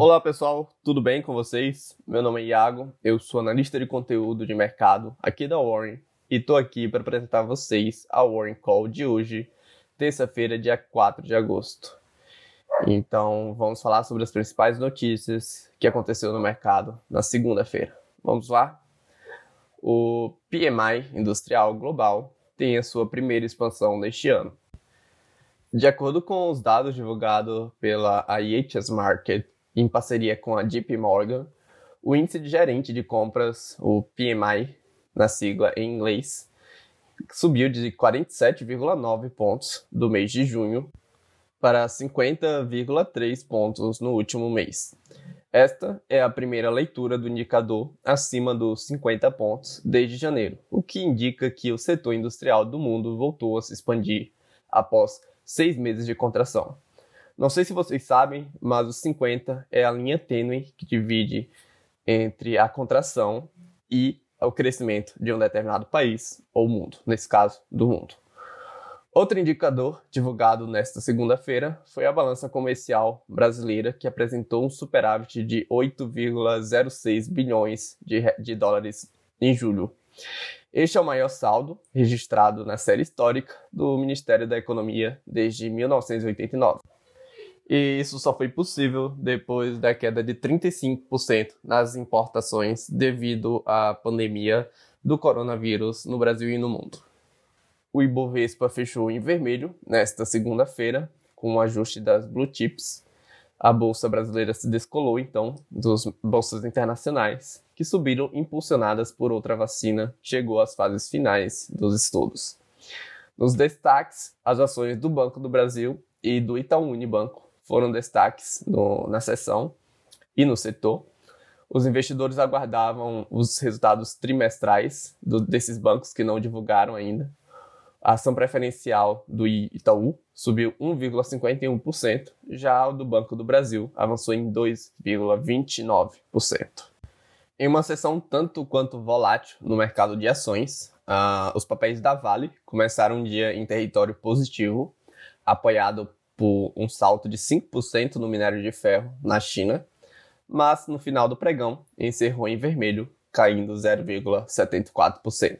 Olá pessoal, tudo bem com vocês? Meu nome é Iago, eu sou analista de conteúdo de mercado aqui da Warren e estou aqui para apresentar a vocês a Warren Call de hoje, terça-feira, dia 4 de agosto. Então vamos falar sobre as principais notícias que aconteceu no mercado na segunda-feira. Vamos lá? O PMI industrial global tem a sua primeira expansão neste ano. De acordo com os dados divulgados pela IHS Market em parceria com a JP Morgan, o índice de gerente de compras, o PMI, na sigla em inglês, subiu de 47,9 pontos do mês de junho para 50,3 pontos no último mês. Esta é a primeira leitura do indicador acima dos 50 pontos desde janeiro, o que indica que o setor industrial do mundo voltou a se expandir após seis meses de contração. Não sei se vocês sabem, mas os 50 é a linha tênue que divide entre a contração e o crescimento de um determinado país ou mundo, nesse caso, do mundo. Outro indicador divulgado nesta segunda-feira foi a balança comercial brasileira, que apresentou um superávit de 8,06 bilhões de, de dólares em julho. Este é o maior saldo registrado na série histórica do Ministério da Economia desde 1989. E isso só foi possível depois da queda de 35% nas importações devido à pandemia do coronavírus no Brasil e no mundo. O Ibovespa fechou em vermelho nesta segunda-feira, com o ajuste das blue chips. A bolsa brasileira se descolou então das bolsas internacionais, que subiram impulsionadas por outra vacina, chegou às fases finais dos estudos. Nos destaques, as ações do Banco do Brasil e do Itaú Unibanco foram destaques no, na sessão e no setor. Os investidores aguardavam os resultados trimestrais do, desses bancos que não divulgaram ainda. A ação preferencial do Itaú subiu 1,51%, já o do Banco do Brasil avançou em 2,29%. Em uma sessão tanto quanto volátil no mercado de ações, uh, os papéis da Vale começaram um dia em território positivo, apoiado por um salto de 5% no minério de ferro na China, mas no final do pregão encerrou em vermelho, caindo 0,74%.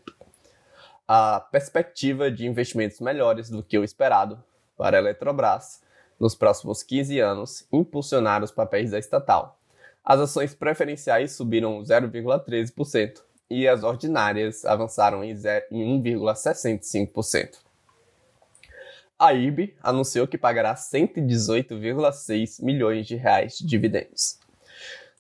A perspectiva de investimentos melhores do que o esperado para a Eletrobras nos próximos 15 anos impulsionaram os papéis da estatal. As ações preferenciais subiram 0,13% e as ordinárias avançaram em 1,65%. A IRB anunciou que pagará 118,6 milhões de reais de dividendos.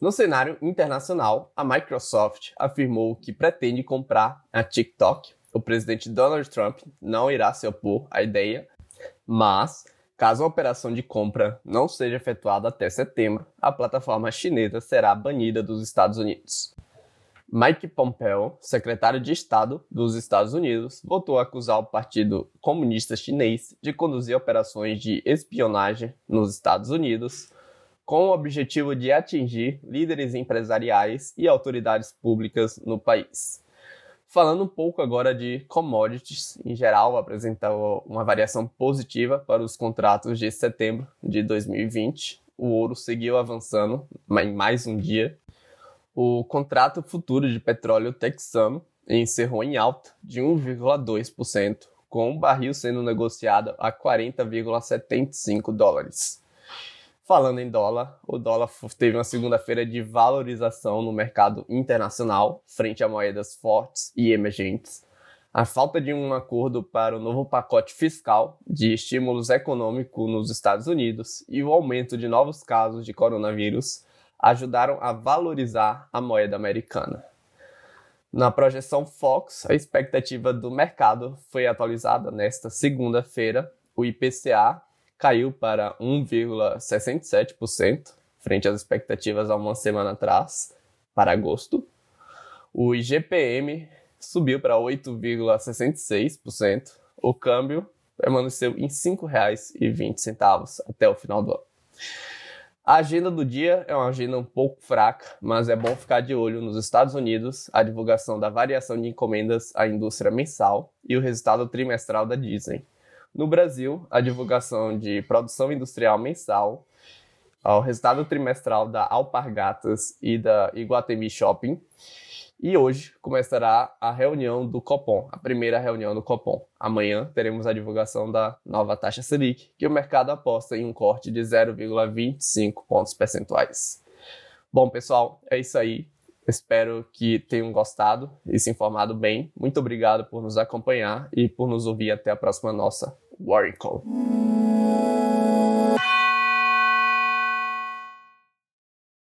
No cenário internacional, a Microsoft afirmou que pretende comprar a TikTok. O presidente Donald Trump não irá se opor à ideia, mas caso a operação de compra não seja efetuada até setembro, a plataforma chinesa será banida dos Estados Unidos. Mike Pompeo, secretário de Estado dos Estados Unidos, voltou a acusar o Partido Comunista Chinês de conduzir operações de espionagem nos Estados Unidos, com o objetivo de atingir líderes empresariais e autoridades públicas no país. Falando um pouco agora de commodities, em geral, apresentou uma variação positiva para os contratos de setembro de 2020. O ouro seguiu avançando em mais um dia, o contrato futuro de petróleo texano encerrou em alta de 1,2%, com o barril sendo negociado a 40,75 dólares. Falando em dólar, o dólar teve uma segunda-feira de valorização no mercado internacional frente a moedas fortes e emergentes. A falta de um acordo para o novo pacote fiscal de estímulos econômicos nos Estados Unidos e o aumento de novos casos de coronavírus ajudaram a valorizar a moeda americana. Na projeção Fox, a expectativa do mercado foi atualizada nesta segunda-feira. O IPCA caiu para 1,67%, frente às expectativas há uma semana atrás, para agosto. O IGPM subiu para 8,66%. O câmbio permaneceu em R$ 5,20 até o final do ano. A agenda do dia é uma agenda um pouco fraca, mas é bom ficar de olho nos Estados Unidos, a divulgação da variação de encomendas à indústria mensal e o resultado trimestral da Disney. No Brasil, a divulgação de produção industrial mensal ao resultado trimestral da Alpargatas e da Iguatemi Shopping. E hoje começará a reunião do Copom, a primeira reunião do Copom. Amanhã teremos a divulgação da nova taxa Selic, que o mercado aposta em um corte de 0,25 pontos percentuais. Bom, pessoal, é isso aí. Espero que tenham gostado e se informado bem. Muito obrigado por nos acompanhar e por nos ouvir até a próxima nossa Warrior Call.